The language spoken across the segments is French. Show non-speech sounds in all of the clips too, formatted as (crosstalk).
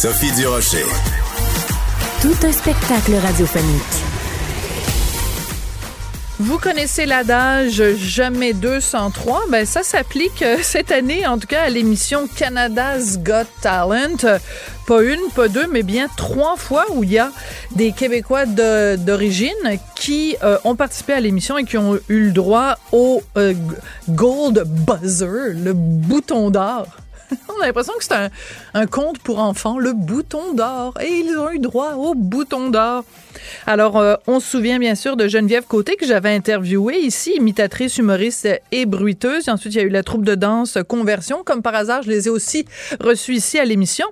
Sophie Durocher. Tout un spectacle radiophonique. Vous connaissez l'adage jamais 203, ben ça s'applique euh, cette année en tout cas à l'émission Canada's Got Talent. Pas une, pas deux, mais bien trois fois où il y a des Québécois d'origine qui euh, ont participé à l'émission et qui ont eu le droit au euh, Gold Buzzer, le bouton d'or. (laughs) On a l'impression que c'est un, conte pour enfants, le bouton d'or. Et ils ont eu droit au bouton d'or. Alors, euh, on se souvient bien sûr de Geneviève Côté que j'avais interviewée ici, imitatrice, humoriste et bruiteuse. Et ensuite, il y a eu la troupe de danse Conversion. Comme par hasard, je les ai aussi reçus ici à l'émission.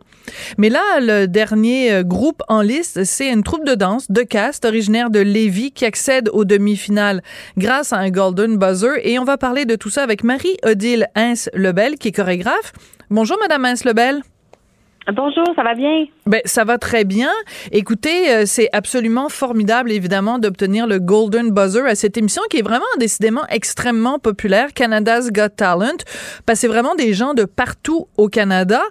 Mais là, le dernier euh, groupe en liste, c'est une troupe de danse de cast originaire de Lévis qui accède aux demi-finales grâce à un Golden Buzzer. Et on va parler de tout ça avec Marie-Odile Hins-Lebel, qui est chorégraphe. Bonjour, Madame Hins-Lebel. Bonjour, ça va bien? Ben, ça va très bien. Écoutez, euh, c'est absolument formidable, évidemment, d'obtenir le Golden Buzzer à cette émission qui est vraiment décidément extrêmement populaire, Canada's Got Talent, parce que c'est vraiment des gens de partout au Canada.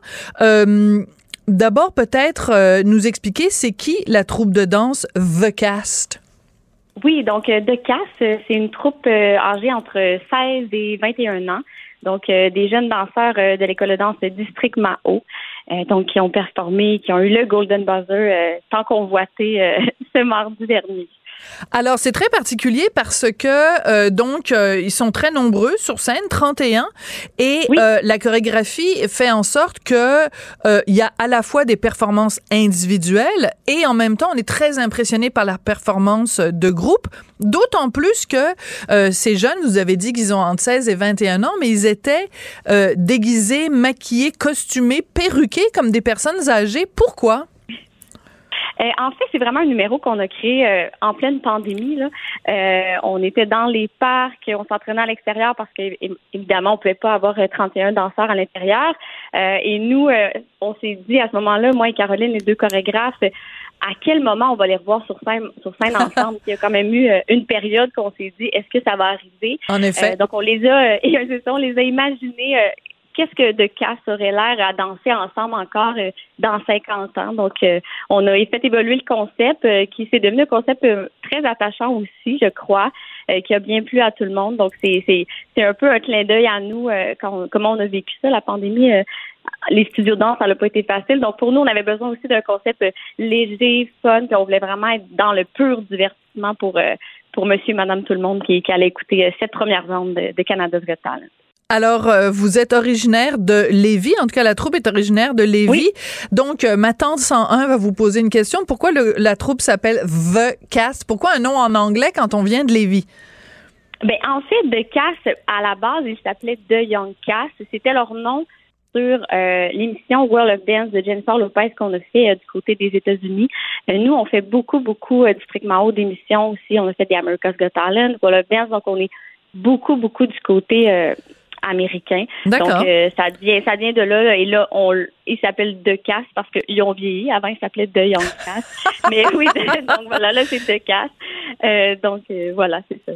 Euh, D'abord, peut-être euh, nous expliquer c'est qui la troupe de danse The Cast? Oui, donc The Cast, c'est une troupe âgée entre 16 et 21 ans. Donc, des jeunes danseurs de l'école de danse District Mao. Euh, donc qui ont performé, qui ont eu le Golden Buzzer euh, tant convoité euh, (laughs) ce mardi dernier. Alors, c'est très particulier parce que, euh, donc, euh, ils sont très nombreux sur scène, 31, et euh, la chorégraphie fait en sorte que il y a à la fois des performances individuelles et en même temps, on est très impressionné par la performance de groupe, d'autant plus que ces jeunes, vous avez dit qu'ils ont entre 16 et 21 ans, mais ils étaient déguisés, maquillés, costumés, perruqués comme des personnes âgées. Pourquoi? Euh, en fait, c'est vraiment un numéro qu'on a créé euh, en pleine pandémie. Là. Euh, on était dans les parcs, on s'entraînait à l'extérieur parce qu'évidemment, on pouvait pas avoir 31 danseurs à l'intérieur. et nous, on s'est dit à ce moment-là, moi et Caroline, les deux chorégraphes, à quel moment on va les revoir sur scène, sur scène (laughs) ensemble? Il y a quand même eu une période qu'on s'est dit, est-ce que ça va arriver? En effet. donc, on les a, (laughs) et, on les a imaginés qu'est-ce que de casse aurait l'air à danser ensemble encore euh, dans 50 ans? Donc, euh, on a fait évoluer le concept euh, qui s'est devenu un concept très attachant aussi, je crois, qui a bien plu à tout le monde. Donc, c'est, un peu un clin d'œil à nous, quand, comment on a vécu ça, la pandémie. les studios de danse, ça n'a pas été facile. Donc, pour nous, on avait besoin aussi d'un concept léger, fun, puis on voulait vraiment être dans le pur divertissement pour, pour monsieur et madame tout le monde qui, qui allait écouter cette première ronde de, de Canada's Got Talent. Alors, euh, vous êtes originaire de Lévis. En tout cas, la troupe est originaire de Lévis. Donc, euh, ma tante 101 va vous poser une question. Pourquoi la troupe s'appelle The Cast? Pourquoi un nom en anglais quand on vient de Lévis? Ben, en fait, The Cast, à la base, ils s'appelaient The Young Cast. C'était leur nom sur euh, l'émission World of Dance de Jennifer Lopez qu'on a fait du côté des États-Unis. nous, on fait beaucoup, beaucoup strictement haut d'émissions aussi. On a fait des America's Got Talent, World of Dance. Donc, on est beaucoup, beaucoup du côté américain. Donc euh, ça vient ça vient de là et là on il s'appelle De Casse parce qu'ils ont vieilli. Avant il s'appelait De Young Casse. (laughs) Mais oui, (laughs) donc voilà là c'est De Casse. Euh, donc euh, voilà c'est ça.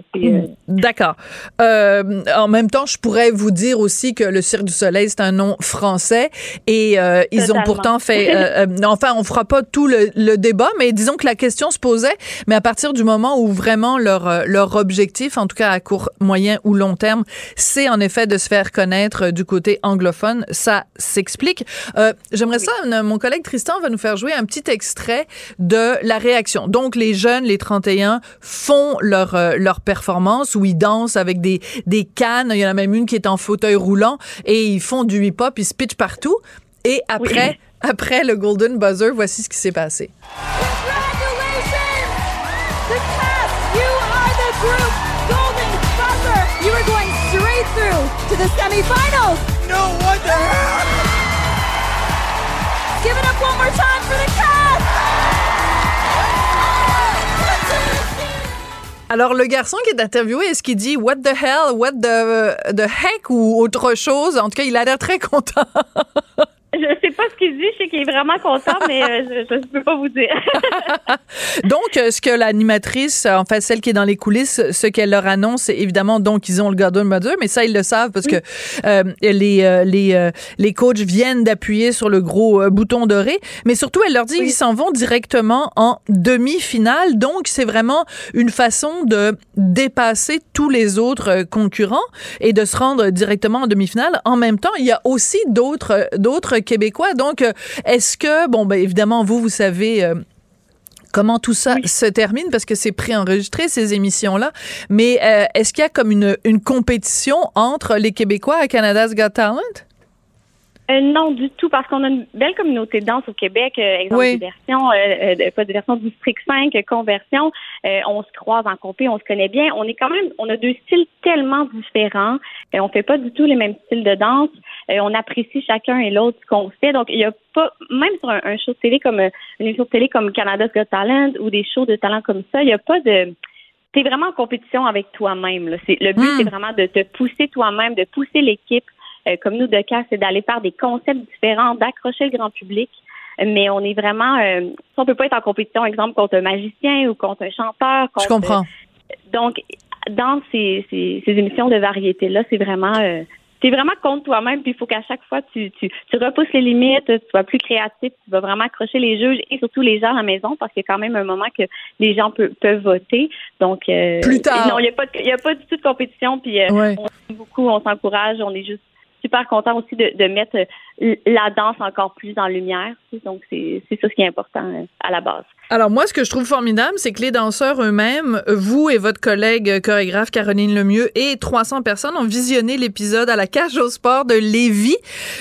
D'accord. en même temps, je pourrais vous dire aussi que le Cirque du Soleil c'est un nom français et ils ont pourtant fait. (laughs) enfin, on fera pas tout le, le, débat, mais disons que la question se posait. Mais à partir du moment où vraiment leur leur objectif, en tout cas à court, moyen ou long terme, c'est en effet de se faire connaître du côté anglophone. Ça s'explique. Euh, J'aimerais ça, mon collègue Tristan va nous faire jouer un petit extrait de la réaction. Donc, les jeunes, les 31, font leur, euh, leur performance où ils dansent avec des, des cannes. Il y en a même une qui est en fauteuil roulant et ils font du hip-hop, ils se pitchent partout. Et après, après le Golden Buzzer, voici ce qui s'est passé. Alors, le garçon qui est interviewé, est-ce qu'il dit What the hell, what the, the heck ou autre chose? En tout cas, il a l'air très content. (laughs) Je sais pas ce qu'il dit, je sais qu'il est vraiment content, mais euh, je ne peux pas vous dire. (laughs) donc, euh, ce que l'animatrice, en fait, celle qui est dans les coulisses, ce qu'elle leur annonce, évidemment, donc, ils ont le Garden Mother, mais ça, ils le savent parce que euh, les, les, les coachs viennent d'appuyer sur le gros bouton doré. Mais surtout, elle leur dit qu'ils s'en vont directement en demi-finale. Donc, c'est vraiment une façon de dépasser tous les autres concurrents et de se rendre directement en demi-finale. En même temps, il y a aussi d'autres, d'autres québécois. Donc, euh, est-ce que, bon, ben, évidemment, vous, vous savez euh, comment tout ça se termine parce que c'est préenregistré ces émissions-là. Mais euh, est-ce qu'il y a comme une, une compétition entre les Québécois à Canada's Got Talent? Euh, non, du tout, parce qu'on a une belle communauté de danse au Québec. Euh, exemple, oui. diversion, euh, pas diversion, district 5, conversion. on se croise en compé, on se connaît bien. On est quand même, on a deux styles tellement différents. on fait pas du tout les mêmes styles de danse. On apprécie chacun et l'autre ce qu'on fait. Donc, il y a pas, même sur un, show de télé comme une émission de télé comme Canada's Got Talent ou des shows de talent comme ça, il n'y a pas de t'es vraiment en compétition avec toi-même. Le but, hmm. c'est vraiment de te pousser toi-même, de pousser l'équipe euh, comme nous de cas, c'est d'aller faire des concepts différents, d'accrocher le grand public. Mais on est vraiment, euh, on peut pas être en compétition, exemple contre un magicien ou contre un chanteur. Je comprends. donc, dans ces, ces, ces émissions de variété là, c'est vraiment euh, tu es vraiment contre toi-même, puis il faut qu'à chaque fois, tu, tu, tu repousses les limites, tu sois plus créatif, tu vas vraiment accrocher les juges et surtout les gens à la maison, parce qu'il y a quand même un moment que les gens peuvent, peuvent voter. Donc, euh, plus tard. Non, il n'y a, pas a pas du tout de compétition, puis euh, on on beaucoup, on s'encourage, on est juste super content aussi de, de mettre la danse encore plus en lumière. Donc, c'est ça ce qui est important euh, à la base. Alors moi, ce que je trouve formidable, c'est que les danseurs eux-mêmes, vous et votre collègue chorégraphe Caroline Lemieux et 300 personnes ont visionné l'épisode à la cage au sport de Lévis.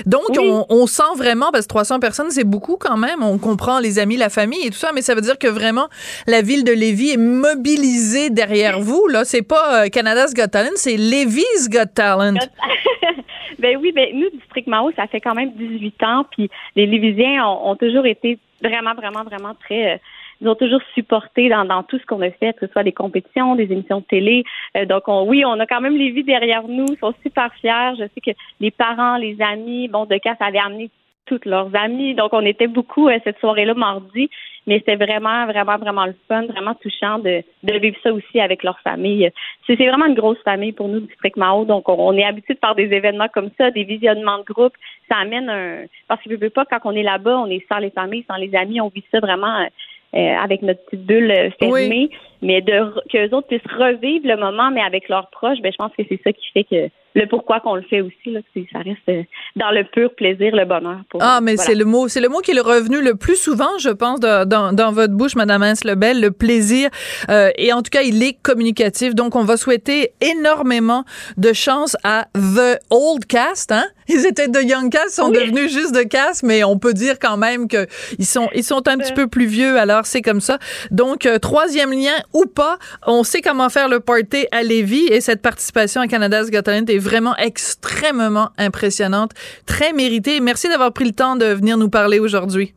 Donc on, on, sent vraiment, parce que 300 personnes, c'est beaucoup quand même. On comprend les amis, la famille et tout ça, mais ça veut dire que vraiment la ville de Lévis est mobilisée derrière vous. Là, c'est pas euh, Canada's Got Talent, c'est Lévis Got Talent. (laughs) ben oui, ben nous District Mao, ça fait quand même 18 ans, puis les Lévisiens ont, toujours été vraiment, vraiment, vraiment très euh, ils ont toujours supporté dans, dans tout ce qu'on a fait, que ce soit des compétitions, des émissions de télé. Euh, donc, on, oui, on a quand même les vies derrière nous. Ils sont super fiers. Je sais que les parents, les amis, bon, de cas, ça avait amené toutes leurs amis. Donc, on était beaucoup euh, cette soirée-là mardi, mais c'était vraiment, vraiment, vraiment le fun, vraiment touchant de, de vivre ça aussi avec leur famille. C'est vraiment une grosse famille pour nous, District Mao. Donc, on, est habitué de faire des événements comme ça, des visionnements de groupe. Ça amène un... Parce que ne veut pas, quand on est là-bas, on est sans les familles, sans les amis, on vit ça vraiment euh, avec notre petite bulle euh, fermée, mais de qu'eux autres puissent revivre le moment, mais avec leurs proches, ben je pense que c'est ça qui fait que le pourquoi qu'on le fait aussi là, ça reste euh, dans le pur plaisir, le bonheur. Pour, ah, mais c'est le mot, c'est le mot qui est revenu le plus souvent, je pense, dans, dans, votre bouche, Madame Hens Lebel, le plaisir. et en tout cas, il est communicatif. Donc, on va souhaiter énormément de chance à The Old Cast, hein? Ils étaient de Young Cast, sont devenus juste de Cast, mais on peut dire quand même que ils sont, ils sont un petit peu plus vieux. Alors, c'est comme ça. Donc, euh, troisième lien ou pas, on sait comment faire le party à Lévis et cette participation à Canada's Got Talent est vraiment extrêmement impressionnante, très méritée. Merci d'avoir pris le temps de venir nous parler aujourd'hui.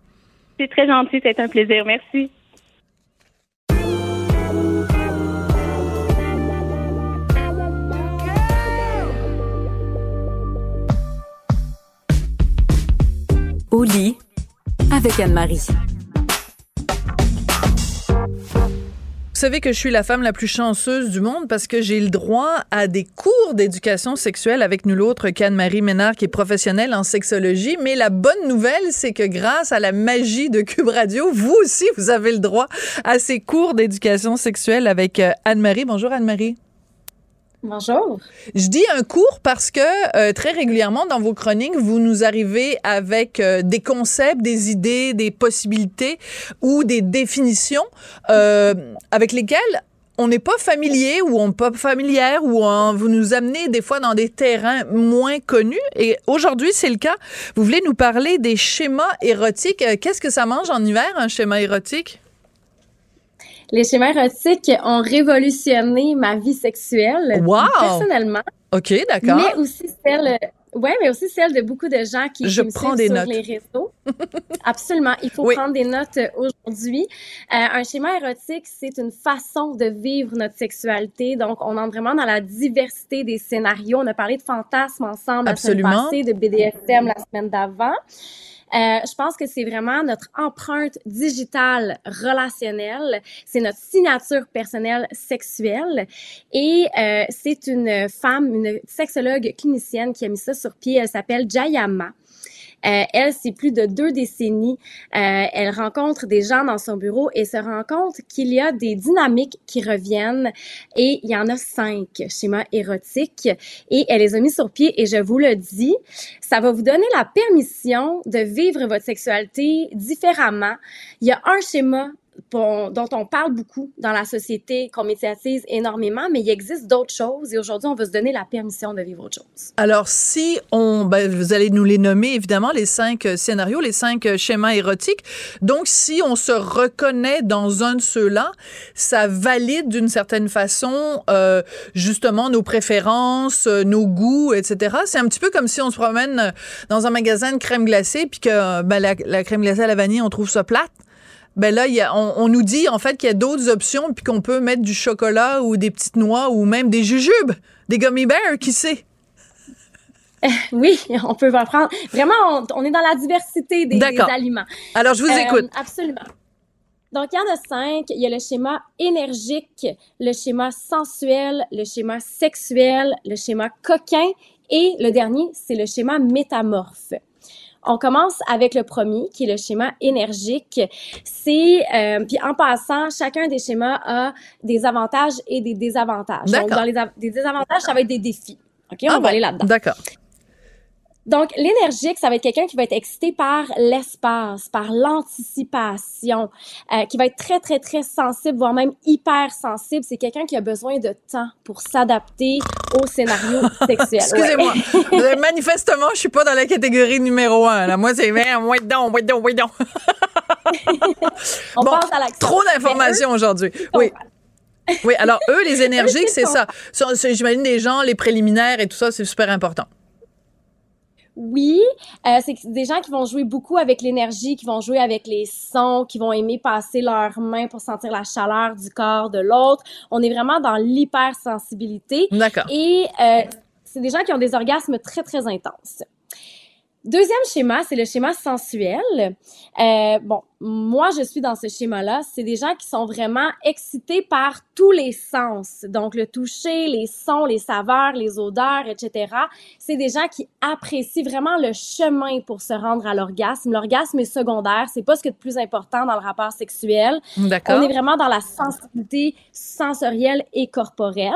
C'est très gentil, c'est un plaisir. Merci. Au lit avec Anne-Marie. Vous savez que je suis la femme la plus chanceuse du monde parce que j'ai le droit à des cours d'éducation sexuelle avec nul autre qu'Anne-Marie Ménard qui est professionnelle en sexologie. Mais la bonne nouvelle, c'est que grâce à la magie de Cube Radio, vous aussi, vous avez le droit à ces cours d'éducation sexuelle avec euh, Anne-Marie. Bonjour Anne-Marie. Bonjour. Je dis un cours parce que euh, très régulièrement dans vos chroniques, vous nous arrivez avec euh, des concepts, des idées, des possibilités ou des définitions euh, avec lesquelles on n'est pas familier ou on n'est pas familière ou vous nous amenez des fois dans des terrains moins connus. Et aujourd'hui, c'est le cas. Vous voulez nous parler des schémas érotiques? Qu'est-ce que ça mange en hiver, un schéma érotique? Les schémas érotiques ont révolutionné ma vie sexuelle. Wow! Personnellement. OK, d'accord. Mais aussi celle Oui, mais aussi celle de beaucoup de gens qui, Je me prends suivent des sur notes. les réseaux. (laughs) Absolument. Il faut Oui. prendre des notes euh, aujourd'hui. Euh, un schéma érotique, c'est une façon de vivre notre sexualité. Donc, on entre vraiment dans la diversité des scénarios. On a parlé de fantasmes ensemble Absolument. la semaine passée, de BDSM la semaine d'avant. Euh, je pense que c'est vraiment notre empreinte digitale relationnelle, c'est notre signature personnelle sexuelle et euh, c'est une femme, une sexologue clinicienne qui a mis ça sur pied. Elle s'appelle Jayama. Euh, elle, c'est plus de deux décennies. Euh, elle rencontre des gens dans son bureau et se rend compte qu'il y a des dynamiques qui reviennent et il y en a cinq schémas érotiques et elle les a mis sur pied et je vous le dis, ça va vous donner la permission de vivre votre sexualité différemment. Il y a un schéma dont on parle beaucoup dans la société, qu'on médiatise énormément, mais il existe d'autres choses et aujourd'hui, on va se donner la permission de vivre autre chose. Alors, si on, ben, vous allez nous les nommer, évidemment, les cinq euh, scénarios, les cinq euh, schémas érotiques. Donc, si on se reconnaît dans un de ceux-là, ça valide d'une certaine façon, euh, justement, nos préférences, euh, nos goûts, etc. C'est un petit peu comme si on se promène dans un magasin de crème glacée, puis que ben, la, la crème glacée à la vanille, on trouve ça plate. Ben là, il y a, on, on nous dit en fait qu'il y a d'autres options, puis qu'on peut mettre du chocolat ou des petites noix ou même des jujubes, des gummy bears, qui sait? (laughs) Oui, on peut en prendre. Vraiment, on, on est dans la diversité des, des aliments. Alors, je vous Euh, écoute. Absolument. Donc, il y en a cinq. Il y a le schéma énergique, le schéma sensuel, le schéma sexuel, le schéma coquin et le dernier, c'est le schéma métamorphe. On commence avec le premier, qui est le schéma énergique. C'est, euh, puis en passant, chacun des schémas a des avantages et des désavantages. Donc, dans les des désavantages, ça va être des défis. OK, on Ah va bon, aller là-dedans. D'accord. Donc, l'énergique, ça va être quelqu'un qui va être excité par l'espace, par l'anticipation, euh, qui va être très, très, très sensible, voire même hyper sensible. C'est quelqu'un qui a besoin de temps pour s'adapter au scénario (laughs) sexuel. Excusez-moi. Ouais. (laughs) Euh, Manifestement, je suis pas dans la catégorie numéro un. Là. Moi, c'est merde, wait donc, wait donc, wait donc. (laughs) On Bon, passe à. Trop d'informations aujourd'hui. Oui. Oui, alors eux, les énergiques, c'est ça. J'imagine des gens, les préliminaires et tout ça, c'est super important. Oui, euh, c'est des gens qui vont jouer beaucoup avec l'énergie, qui vont jouer avec les sons, qui vont aimer passer leurs mains pour sentir la chaleur du corps de l'autre. On est vraiment dans l'hypersensibilité. D'accord. Et euh, c'est des gens qui ont des orgasmes très, très intenses. Deuxième schéma, c'est le schéma sensuel. Euh, bon, moi, je suis dans ce schéma-là. C'est des gens qui sont vraiment excités par tous les sens. Donc, le toucher, les sons, les saveurs, les odeurs, etc. C'est des gens qui apprécient vraiment le chemin pour se rendre à l'orgasme. L'orgasme est secondaire. C'est pas ce qui est le plus important dans le rapport sexuel. D'accord. On est vraiment dans la sensibilité sensorielle et corporelle.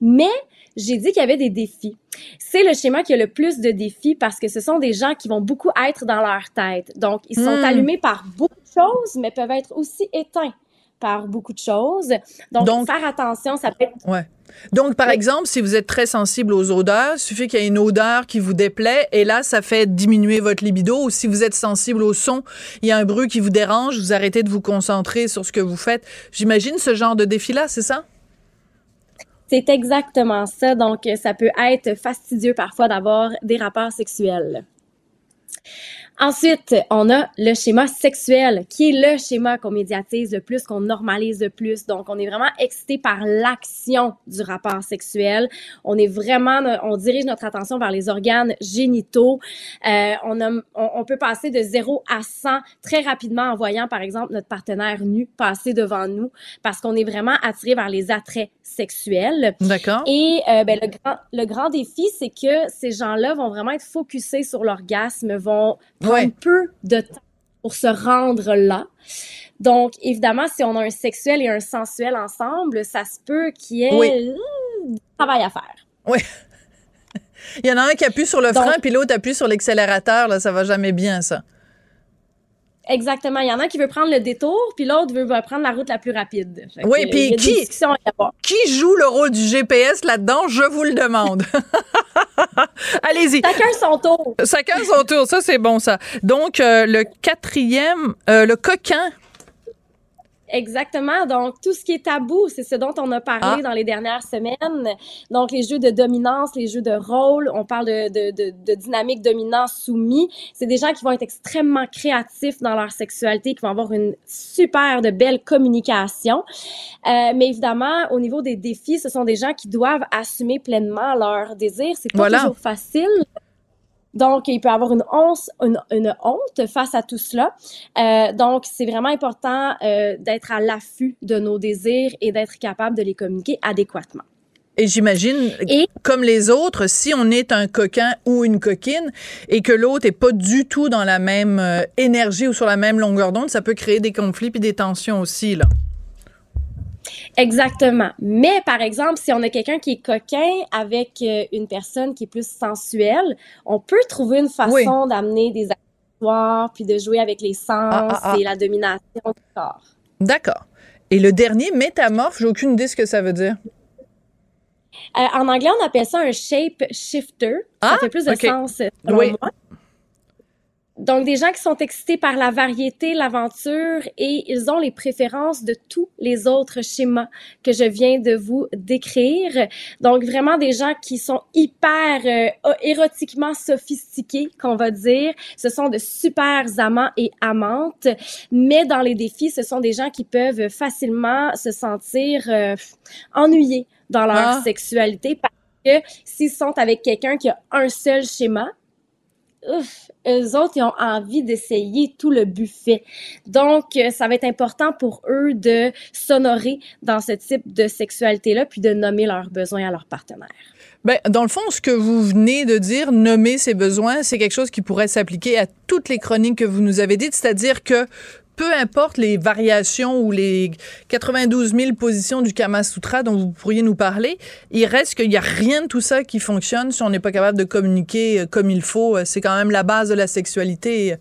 Mais j'ai dit qu'il y avait des défis. C'est le schéma qui a le plus de défis parce que ce sont des gens qui vont beaucoup être dans leur tête. Donc, ils sont Hmm. allumés par beaucoup choses, mais peuvent être aussi éteints par beaucoup de choses. Donc, Donc- faire attention, ça peut être Ouais. Donc, par Oui. exemple, si vous êtes très sensible aux odeurs, il suffit qu'il y ait une odeur qui vous déplaît et là, ça fait diminuer votre libido. Ou si vous êtes sensible au son, il y a un bruit qui vous dérange, vous arrêtez de vous concentrer sur ce que vous faites. J'imagine ce genre de défi-là, c'est ça? C'est exactement ça. Donc, ça peut être fastidieux parfois d'avoir des rapports sexuels. Ensuite, on a le schéma sexuel, qui est le schéma qu'on médiatise le plus, qu'on normalise le plus. Donc, on est vraiment excité par l'action du rapport sexuel. On est vraiment, on dirige notre attention vers les organes génitaux. Euh, on, a, on, on peut passer de 0 à 100 très rapidement en voyant, par exemple, notre partenaire nu passer devant nous, parce qu'on est vraiment attiré vers les attraits sexuels. D'accord. Et euh, ben, le, grand, le grand défi, c'est que ces gens-là vont vraiment être focusés sur l'orgasme, vont prendre Ouais. peu de temps pour se rendre là. Donc, évidemment, si on a un sexuel et un sensuel ensemble, ça se peut qu'il y ait Oui. euh, du travail à faire. (laughs) Il y en a un qui appuie sur le Donc- frein, puis l'autre appuie sur l'accélérateur. Là, ça va jamais bien, ça. Exactement. Il y en a qui veut prendre le détour, puis l'autre veut, prendre la route la plus rapide. Fait Oui, puis. Qui joue le rôle du GPS là-dedans? Je vous le demande. (laughs) Allez-y. Chacun son tour. Chacun son tour. Ça, c'est bon, ça. Donc, euh, le quatrième, euh, le coquin. Exactement. Donc, tout ce qui est tabou, c'est ce dont on a parlé ah. dans les dernières semaines. Donc, les jeux de dominance, les jeux de rôle, on parle de, de, de, de dynamique dominant-soumis. C'est des gens qui vont être extrêmement créatifs dans leur sexualité, qui vont avoir une super de belle communication. Euh, mais évidemment, au niveau des défis, ce sont des gens qui doivent assumer pleinement leurs désirs. C'est pas toujours facile. Donc, il peut avoir une, honte, une, honte face à tout cela. Euh, donc, c'est vraiment important euh, d'être à l'affût de nos désirs et d'être capable de les communiquer adéquatement. Et j'imagine, comme les autres, si on est un coquin ou une coquine et que l'autre est pas du tout dans la même euh, énergie ou sur la même longueur d'onde, ça peut créer des conflits et des tensions aussi, là. Exactement. Mais par exemple, si on a quelqu'un qui est coquin avec euh, une personne qui est plus sensuelle, on peut trouver une façon d'amener des accessoires puis de jouer avec les sens ah, ah, ah. et la domination du corps. D'accord. Et le dernier, métamorphe, j'ai aucune idée ce que ça veut dire. Euh, en anglais, on appelle ça un shape shifter. ça fait plus de sens selon oui. moi. Donc, des gens qui sont excités par la variété, l'aventure et ils ont les préférences de tous les autres schémas que je viens de vous décrire. Donc, vraiment des gens qui sont hyper euh, érotiquement sophistiqués, qu'on va dire. Ce sont de super amants et amantes. Mais dans les défis, ce sont des gens qui peuvent facilement se sentir euh, ennuyés dans leur ah. sexualité parce que s'ils sont avec quelqu'un qui a un seul schéma, eux autres, ils ont envie d'essayer tout le buffet. Donc, euh, ça va être important pour eux de s'honorer dans ce type de sexualité-là, puis de nommer leurs besoins à leur partenaire. Ben, dans le fond, ce que vous venez de dire, nommer ses besoins, c'est quelque chose qui pourrait s'appliquer à toutes les chroniques que vous nous avez dites, c'est-à-dire que peu importe les variations ou les 92 000 positions du Kama Sutra dont vous pourriez nous parler, il reste qu'il n'y a rien de tout ça qui fonctionne si on n'est pas capable de communiquer euh, comme il faut. Euh, c'est quand même la base de la sexualité.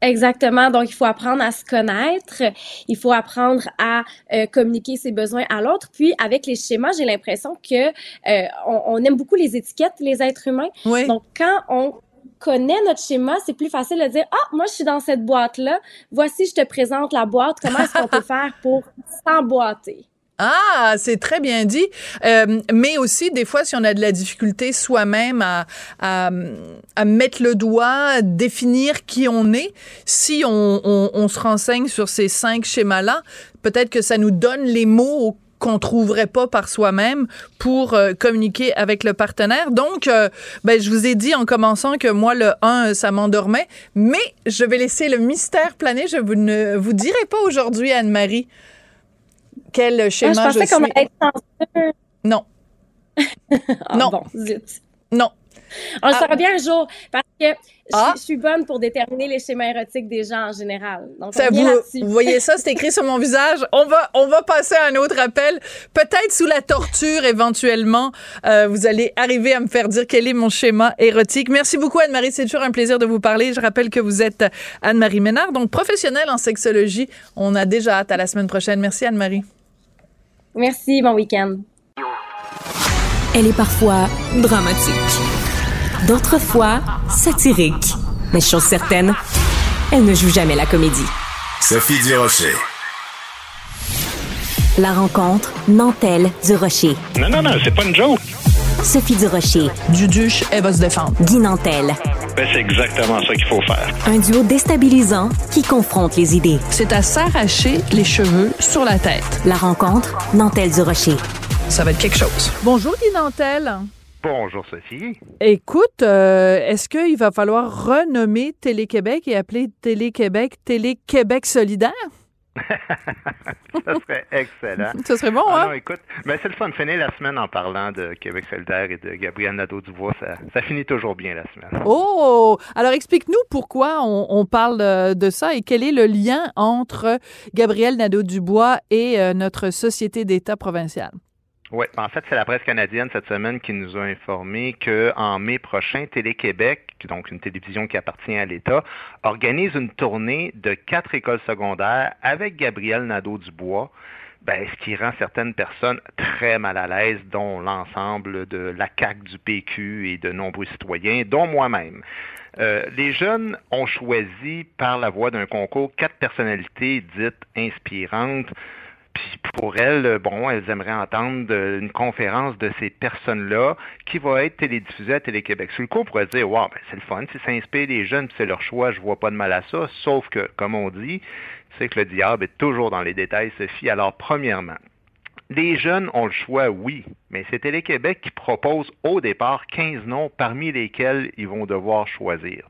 Exactement. Donc, il faut apprendre à se connaître. Il faut apprendre à euh, communiquer ses besoins à l'autre. Puis, avec les schémas, j'ai l'impression que on, aime beaucoup les étiquettes, les êtres humains. Donc, quand on connaît notre schéma, c'est plus facile de dire ah moi je suis dans cette boîte là. Voici je te présente la boîte. Comment est-ce qu'on peut (laughs) faire pour s'emboîter? Ah, c'est très bien dit. Euh, mais aussi, des fois, si on a de la difficulté soi-même à, à, à, mettre le doigt, définir qui on est, si on, on, on se renseigne sur ces cinq schémas-là, peut-être que ça nous donne les mots qu'on trouverait pas par soi-même pour euh, communiquer avec le partenaire. Donc, euh, ben, je vous ai dit en commençant que moi, le 1, ça m'endormait, mais je vais laisser le mystère planer. Je vous ne vous dirai pas aujourd'hui, Anne-Marie, quel ah, schéma je, suis. Non. (laughs) Ah, non. Bon, Non. On le saura bien un jour parce que ah. je, suis bonne pour déterminer les schémas érotiques des gens en général. Donc, ça, vous, vous, voyez ça, c'est écrit sur mon visage. On va, on va passer à un autre appel. Peut-être sous la torture, éventuellement, euh, vous allez arriver à me faire dire quel est mon schéma érotique. Merci beaucoup, Anne-Marie. C'est toujours un plaisir de vous parler. Je rappelle que vous êtes Anne-Marie Ménard, donc professionnelle en sexologie. On a déjà hâte à la semaine prochaine. Merci, Anne-Marie. Merci. Bon week-end. Elle est parfois dramatique d'autres fois satirique. Mais chose certaine, elle ne joue jamais la comédie. Sophie Durocher. La rencontre Nantel du Rocher. Non, non, non, c'est pas une joke. Sophie Durocher. Duduche, elle va se défendre. Guy Nantel. Ben, c'est exactement ça qu'il faut faire. Un duo déstabilisant qui confronte les idées. C'est à s'arracher les cheveux sur la tête. La rencontre Nantel du Rocher. Ça va être quelque chose. Bonjour Guy Nantel. Bonjour Sophie. Écoute, euh, est-ce qu'il va falloir renommer Télé-Québec et appeler Télé-Québec Télé-Québec solidaire? (laughs) ça serait excellent. Ça serait bon, ah, hein? Non, écoute, mais c'est le fun de finir la semaine en parlant de Québec solidaire et de Gabriel Nadeau-Dubois. Ça, ça, finit toujours bien la semaine. Oh! Alors, explique-nous pourquoi on, on, parle de ça et quel est le lien entre Gabriel Nadeau-Dubois et euh, notre société d'État provinciale. Oui, en fait, c'est la presse canadienne cette semaine qui nous a informé qu'en mai prochain, Télé-Québec, donc une télévision qui appartient à l'État, organise une tournée de quatre écoles secondaires avec Gabriel Nadeau-Dubois. Ben, ce qui rend certaines personnes très mal à l'aise, dont l'ensemble de la CAQ du PQ et de nombreux citoyens, dont moi-même. Euh, les jeunes ont choisi par la voie d'un concours quatre personnalités dites inspirantes. Pour elles, bon, elles aimeraient entendre une conférence de ces personnes-là qui va être télédiffusée à Télé-Québec. Sur le coup, on pourrait dire, wow, ben, c'est le fun, si ça inspire les jeunes, c'est leur choix, je vois pas de mal à ça. Sauf que, comme on dit, c'est que le diable est toujours dans les détails, Sophie. Alors, premièrement, les jeunes ont le choix, oui, mais c'est Télé-Québec qui propose au départ 15 noms parmi lesquels ils vont devoir choisir.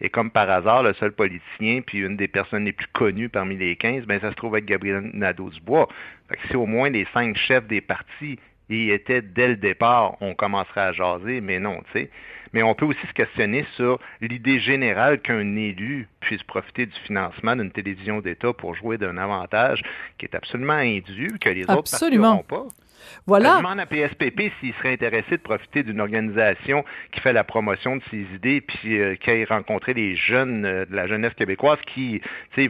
Et comme par hasard, le seul politicien, puis une des personnes les plus connues parmi les 15, ben, ça se trouve être Gabriel Nadeau-Dubois. Si au moins les cinq chefs des partis y étaient dès le départ, on commencerait à jaser, mais non, tu sais mais on peut aussi se questionner sur l'idée générale qu'un élu puisse profiter du financement d'une télévision d'État pour jouer d'un avantage qui est absolument indu, que les autres n'ont pas. Voilà. Je demande à PSPP s'il serait intéressé de profiter d'une organisation qui fait la promotion de ses idées, puis euh, qui a rencontré les jeunes euh, de la jeunesse québécoise qui,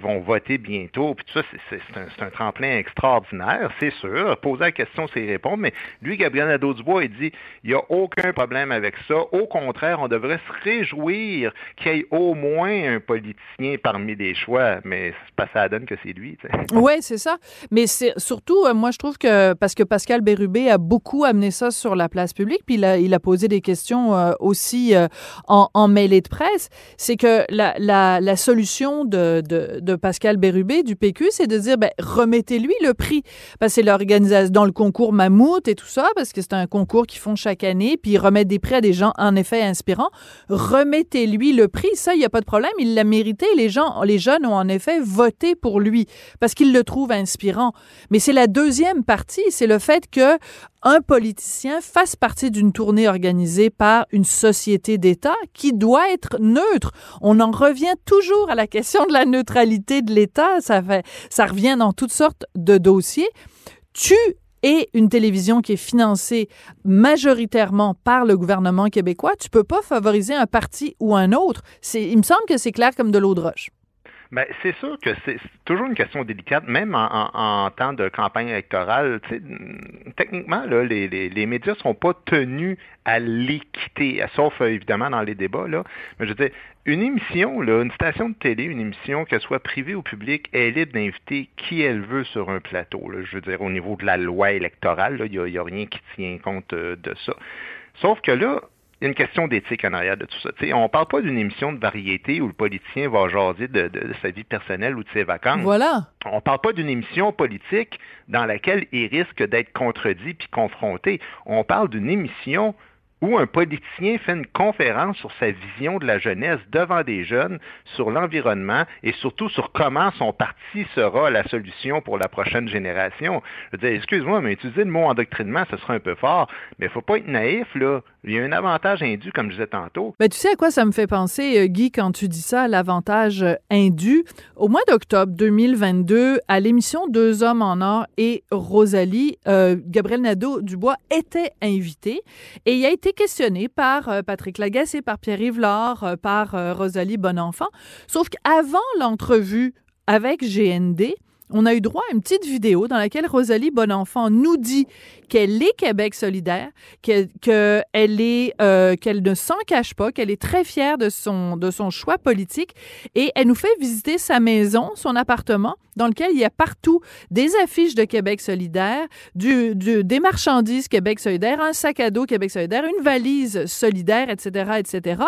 vont voter bientôt. Puis tout ça, c'est un, tremplin extraordinaire, c'est sûr. Poser la question, c'est répondre. Mais lui, Gabriel Nadeau-Dubois, il dit, il n'y a aucun problème avec ça. Au contraire, on devrait se réjouir qu'il y ait au moins un politicien parmi les choix. Mais c'est pas ça donne que c'est lui. Oui, c'est ça. Mais c'est surtout, euh, moi, je trouve que, parce que Pascal Bérubé a beaucoup amené ça sur la place publique, puis il a, posé des questions euh, aussi euh, en, mêlée de presse. C'est que la, solution de, Pascal Bérubé du PQ, c'est de dire, ben, remettez-lui le prix. Parce que c'est dans le concours Mammouth et tout ça, parce que c'est un concours qu'ils font chaque année, puis ils remettent des prix à des gens en effet inspirants. Remettez-lui le prix. Ça, il n'y a pas de problème. Il l'a mérité. Les gens, les jeunes ont en effet voté pour lui parce qu'ils le trouvent inspirant. Mais c'est la deuxième partie, c'est le fait que un politicien fasse partie d'une tournée organisée par une société d'État qui doit être neutre. On en revient toujours à la question de la neutralité de l'État. Ça fait, ça revient dans toutes sortes de dossiers. Tu es une télévision qui est financée majoritairement par le gouvernement québécois, tu peux pas favoriser un parti ou un autre. Il me semble que c'est clair comme de l'eau de roche. Bien, c'est sûr que c'est toujours une question délicate, même en, temps de campagne électorale. Techniquement, là, les, médias ne sont pas tenus à l'équité, sauf euh, évidemment dans les débats. Là. Mais je veux dire, une émission, là, une station de télé, une émission, qu'elle soit privée ou publique, est libre d'inviter qui elle veut sur un plateau. Je veux dire, au niveau de la loi électorale, il n'y a, a, rien qui tient compte euh, de ça. Sauf que là, il y a une question d'éthique en arrière de tout ça. On on parle pas d'une émission de variété où le politicien va jaser de, sa vie personnelle ou de ses vacances. Voilà. On parle pas d'une émission politique dans laquelle il risque d'être contredit puis confronté. On parle d'une émission où un politicien fait une conférence sur sa vision de la jeunesse devant des jeunes, sur l'environnement et surtout sur comment son parti sera la solution pour la prochaine génération. Je veux dire, excuse-moi, mais utiliser le mot endoctrinement, ce sera un peu fort, mais il faut pas être naïf, là. Il y a un avantage indu, comme je disais tantôt. Ben, tu sais à quoi ça me fait penser, euh, Guy, quand tu dis ça, l'avantage euh, indu? Au mois d'octobre 2022, à l'émission Deux hommes en or et Rosalie, euh, Gabriel Nadeau-Dubois était invité et il a été questionné par Patrick Lagacé, par Pierre-Yves euh, par Rosalie Bonenfant. Sauf qu'avant l'entrevue avec GND, on a eu droit à une petite vidéo dans laquelle Rosalie Bonenfant nous dit qu'elle est Québec solidaire, euh, qu'elle ne s'en cache pas, qu'elle est très fière de son choix politique et elle nous fait visiter sa maison, son appartement dans lequel il y a partout des affiches de Québec solidaire, des marchandises Québec solidaire, un sac à dos Québec solidaire, une valise solidaire, etc., etc.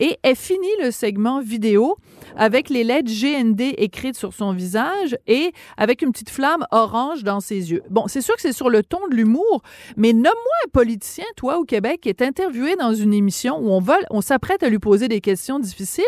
Et elle finit le segment vidéo avec les lettres GND écrites sur son visage et avec une petite flamme orange dans ses yeux. Bon, c'est sûr que c'est sur le ton de l'humour, mais nomme-moi un politicien, toi, au Québec, qui est interviewé dans une émission où on, on s'apprête à lui poser des questions difficiles,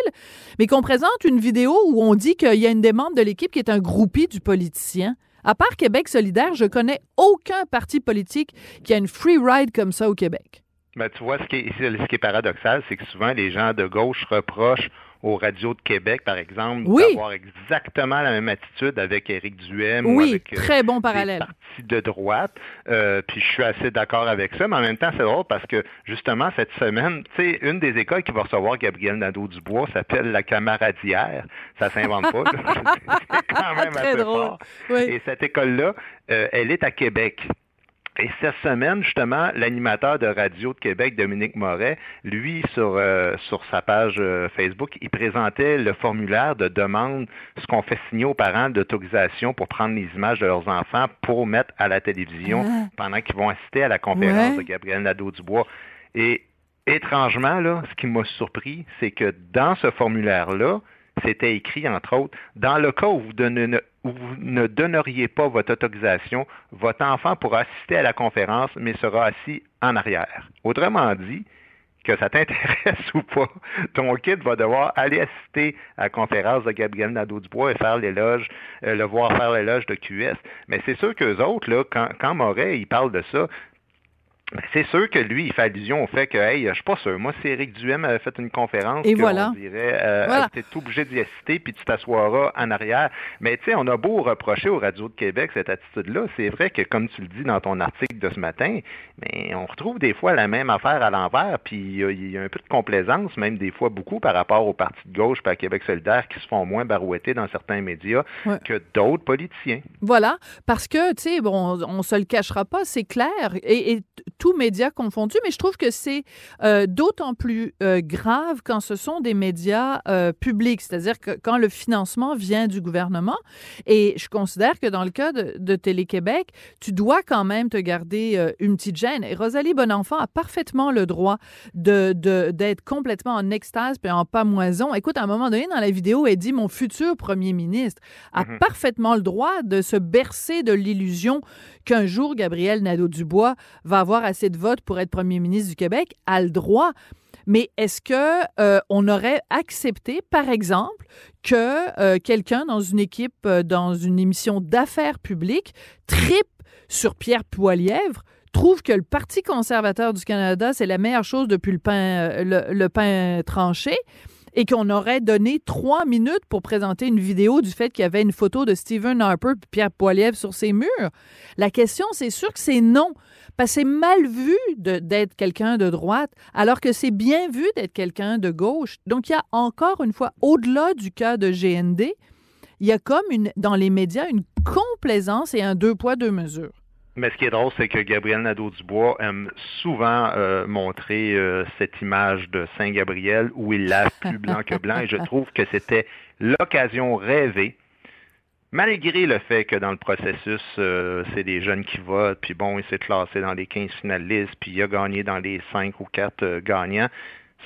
mais qu'on présente une vidéo où on dit qu'il y a une des membres de l'équipe qui est un groupie du politicien. À part Québec solidaire, je connais aucun parti politique qui a une free ride comme ça au Québec. Ben, tu vois, ce qui est paradoxal, c'est que souvent les gens de gauche reprochent aux radios de Québec, par exemple, d'avoir exactement la même attitude avec Éric Duhem oui, ou avec euh, très bon parallèle. de droite. Euh, puis je suis assez d'accord avec ça, mais en même temps, c'est drôle parce que justement, cette semaine, tu sais, une des écoles qui va recevoir Gabriel Nadeau-Dubois s'appelle la Camaradière. Ça s'invente pas. (laughs) c'est quand même assez drôle. fort. Et cette école-là, euh, elle est à Québec. Et cette semaine, justement, l'animateur de Radio de Québec, Dominique Moret, lui, sur, euh, sur sa page euh, Facebook, il présentait le formulaire de demande, ce qu'on fait signer aux parents d'autorisation pour prendre les images de leurs enfants pour mettre à la télévision Ah. pendant qu'ils vont assister à la conférence Ouais. de Gabriel Nadeau-Dubois. Et étrangement, là, ce qui m'a surpris, c'est que dans ce formulaire-là, c'était écrit, entre autres, dans le cas où vous, ne donneriez pas votre autorisation, votre enfant pourra assister à la conférence, mais sera assis en arrière. Autrement dit, que ça t'intéresse (laughs) ou pas, ton kid va devoir aller assister à la conférence de Gabriel Nadeau-Dubois et faire l'éloge, euh, le voir faire l'éloge de QS. Mais c'est sûr qu'eux autres, là, quand, quand Moret, il parle de ça, c'est sûr que lui, il fait allusion au fait que, hey, je suis pas sûr. Moi, si Éric Duhem avait fait une conférence, Et voilà. dirait, euh, Voilà. tu es obligé d'y assister, puis tu t'assoiras en arrière. Mais tu sais, on a beau reprocher aux radios de Québec cette attitude-là. C'est vrai que, comme tu le dis dans ton article de ce matin, mais on retrouve des fois la même affaire à l'envers, puis il y a- il y, a un peu de complaisance, même des fois beaucoup, par rapport aux partis de gauche à Québec solidaire qui se font moins barouetter dans certains médias Ouais. que d'autres politiciens. Voilà, parce que, tu sais, bon, on, on se le cachera pas, c'est clair, et, tous médias confondus, mais je trouve que c'est euh, d'autant plus euh, grave quand ce sont des médias euh, publics, c'est-à-dire que quand le financement vient du gouvernement, et je considère que dans le cas de, de Télé-Québec, tu dois quand même te garder une petite gêne, et Rosalie Bonenfant a parfaitement le droit de, de- d'être complètement en extase puis en pamoison. Écoute, à un moment donné, dans la vidéo, elle dit « Mon futur premier ministre » a Mhm. parfaitement le droit de se bercer de l'illusion qu'un jour, Gabriel Nadeau-Dubois va avoir assez de votes pour être premier ministre du Québec. A le droit. Mais est-ce que euh, on aurait accepté, par exemple, que euh, quelqu'un dans une équipe, euh, dans une émission d'affaires publiques, tripe sur Pierre Poilièvre, trouve que le Parti conservateur du Canada, c'est la meilleure chose depuis le pain, le pain tranché, et qu'on aurait donné trois minutes pour présenter une vidéo du fait qu'il y avait une photo de Stephen Harper et Pierre Poilievre sur ses murs. La question, c'est sûr que c'est non. Parce que c'est mal vu d'être quelqu'un de droite, alors que c'est bien vu d'être quelqu'un de gauche. Donc, il y a encore une fois, au-delà du cas de GND, il y a comme une, dans les médias une complaisance et un deux poids, deux mesures. Mais ce qui est drôle, c'est que Gabriel Nadeau-Dubois aime souvent euh, montrer euh, cette image de Saint-Gabriel où il lave plus (laughs) blanc que blanc et je trouve que c'était l'occasion rêvée, malgré le fait que dans le processus, euh, c'est des jeunes qui votent, puis bon, il s'est classé dans les 15 finalistes, puis il a gagné dans les 5 ou 4 euh, gagnants.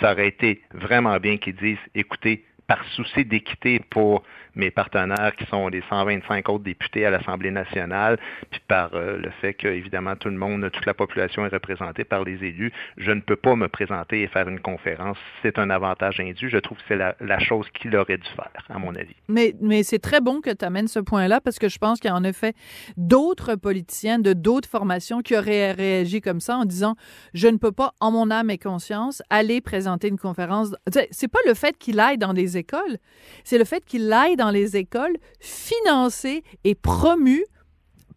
Ça aurait été vraiment bien qu'ils disent, écoutez, par souci d'équité pour mes partenaires qui sont les 125 autres députés à l'Assemblée nationale, puis par euh, le fait que, évidemment, tout le monde, toute la population est représentée par les élus, je ne peux pas me présenter et faire une conférence. C'est un avantage indu. Je trouve que c'est la, chose qu'il aurait dû faire, à mon avis. Mais, c'est très bon que tu amènes ce point-là parce que je pense qu'il y a en effet d'autres politiciens de d'autres formations qui auraient réagi comme ça en disant je ne peux pas, en mon âme et conscience, aller présenter une conférence. C'est pas le fait qu'il aille dans des écoles, c'est le fait qu'il aille dans les écoles financées et promues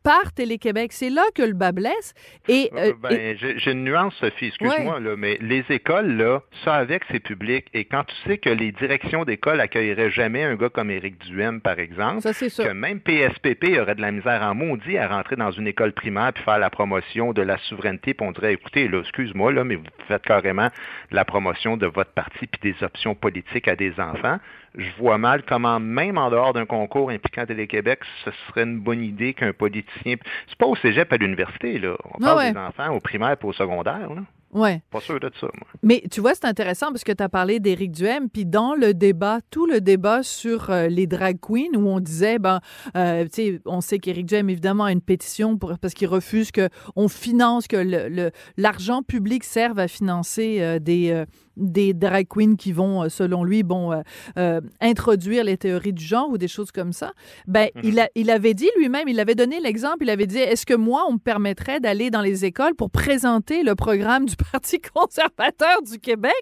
par Télé-Québec. C'est là que le bas blesse. Et, euh, ben, et- j'ai- une nuance, Sophie, excuse-moi, mais les écoles, là, ça avec, c'est public. Et quand tu sais que les directions d'école accueilleraient jamais un gars comme Éric Duhem, par exemple, ça, que même PSPP aurait de la misère en maudit à rentrer dans une école primaire puis faire la promotion de la souveraineté, puis on dirait, écoutez, là, excuse-moi, là, mais vous faites carrément la promotion de votre parti puis des options politiques à des enfants. Je vois mal comment, même en dehors d'un concours impliquant Télé-Québec, ce serait une bonne idée qu'un politicien... C'est pas au cégep à l'université, là. On Ah parle ouais. des enfants au primaire et au secondaire, là. Ouais. Pas sûr de ça, moi. Mais tu vois, c'est intéressant parce que tu as parlé d'Éric Duhem, puis dans le débat, tout le débat sur euh, les drag queens, où on disait, ben, euh, tu sais, on sait qu'Éric Duhem, évidemment, a une pétition pour, parce qu'il refuse qu'on finance, que le- le- l'argent public serve à financer euh, des, euh, des drag queens qui vont, euh, selon lui, bon, euh, euh, introduire les théories du genre ou des choses comme ça. Ben, Mhm. il, a, il avait dit lui-même, il avait donné l'exemple, il avait dit, est-ce que moi, on me permettrait d'aller dans les écoles pour présenter le programme du (laughs) Parti conservateur du Québec?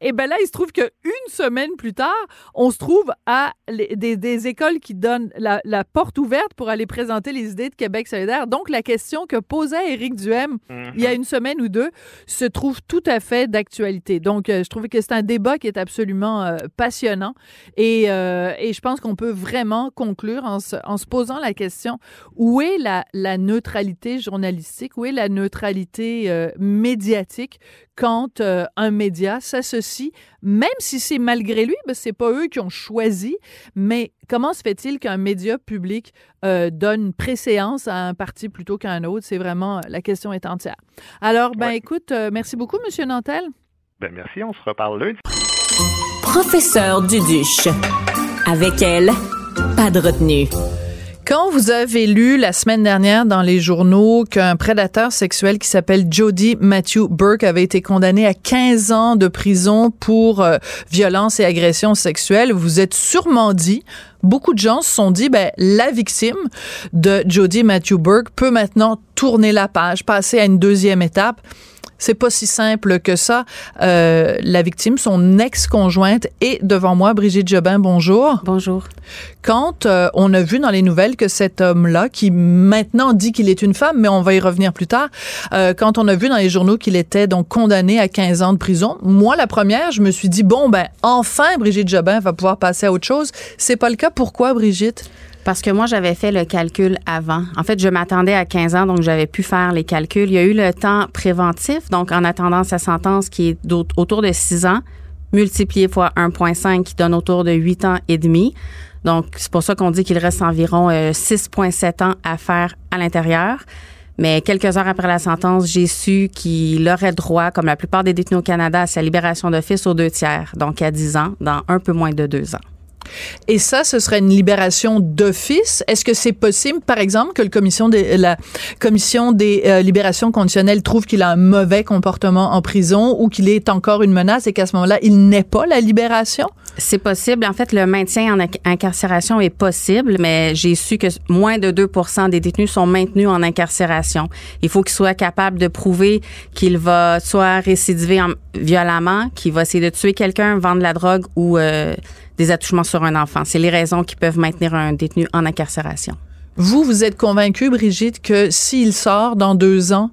Et ben là, il se trouve que une semaine plus tard, on se trouve à les- des, des écoles qui donnent la, la porte ouverte pour aller présenter les idées de Québec solidaire. Donc, la question que posait Éric Duhem Mhm. il y a une semaine ou deux se trouve tout à fait d'actualité. Donc, je trouvais que c'est un débat qui est absolument passionnant et, et je pense qu'on peut vraiment conclure en se, en se posant la question où est la, la neutralité journalistique, où est la neutralité médiatique quand un média s'associe, même si c'est malgré lui, ben, c'est pas eux qui ont choisi, mais comment se fait-il qu'un média public euh, donne préséance à un parti plutôt qu'à un autre? C'est vraiment, la question est entière. Alors, ben écoute, euh, merci beaucoup, Monsieur Nantel. Ben merci, on se reparle lundi. Professeur Duduche. Avec elle, pas de retenue. Quand vous avez lu la semaine dernière dans les journaux qu'un prédateur sexuel qui s'appelle Jody Matthew Burke avait été condamné à 15 ans de prison pour euh, violence et agression sexuelle, vous êtes sûrement dit, beaucoup de gens se sont dit, ben, la victime de Jody Matthew Burke peut maintenant tourner la page, passer à une deuxième étape. C'est pas si simple que ça. Euh, la victime, son ex-conjointe, est devant moi. Brigitte Jobin, bonjour. Bonjour. Quand euh, on a vu dans les nouvelles que cet homme-là, qui maintenant dit qu'il est une femme, mais on va y revenir plus tard, euh, quand on a vu dans les journaux qu'il était donc condamné à 15 ans de prison, moi, la première, je me suis dit, bon, ben, enfin, Brigitte Jobin va pouvoir passer à autre chose. C'est pas le cas. Pourquoi, Brigitte? Parce que moi, j'avais fait le calcul avant. En fait, je m'attendais à 15 ans, donc j'avais pu faire les calculs. Il y a eu le temps préventif, donc en attendant sa sentence qui est autour de 6 ans, multiplié fois 1,5 qui donne autour de 8 ans et demi. Donc, c'est pour ça qu'on dit qu'il reste environ 6,7 euh, ans à faire à l'intérieur. Mais quelques heures après la sentence, j'ai su qu'il aurait droit, comme la plupart des détenus au Canada, à sa libération d'office aux deux tiers, donc à 10 ans, dans un peu moins de deux ans. Et ça, ce serait une libération d'office. Est-ce que c'est possible, par exemple, que le commission la commission des euh, libérations conditionnelles trouve qu'il a un mauvais comportement en prison ou qu'il est encore une menace et qu'à ce moment-là, il n'est pas la libération? C'est possible. En fait, le maintien en incarcération est possible, mais j'ai su que moins de 2% des détenus sont maintenus en incarcération. Il faut qu'il soit capable de prouver qu'il va soit récidiver violemment, qu'il va essayer de tuer quelqu'un, vendre la drogue ou euh, des attouchements sur un enfant. C'est les raisons qui peuvent maintenir un détenu en incarcération. Vous, vous êtes convaincue, Brigitte, que s'il sort dans deux ans,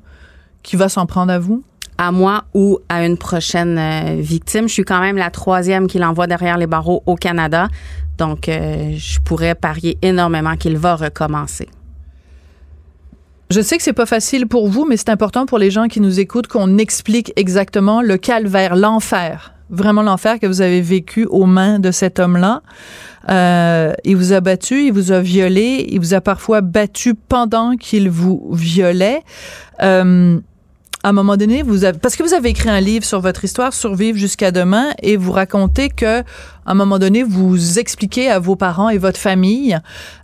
qu'il va s'en prendre à vous? À moi ou à une prochaine euh, victime. Je suis quand même la troisième qu'il envoie derrière les barreaux au Canada. Donc, euh, je pourrais parier énormément qu'il va recommencer. Je sais que c'est pas facile pour vous, mais c'est important pour les gens qui nous écoutent qu'on explique exactement le calvaire, l'enfer vraiment l'enfer que vous avez vécu aux mains de cet homme-là. Euh, il vous a battu, il vous a violé, il vous a parfois battu pendant qu'il vous violait. Euh, à un moment donné, vous avez, parce que vous avez écrit un livre sur votre histoire, Survivre jusqu'à demain, et vous racontez que, à un moment donné, vous expliquez à vos parents et votre famille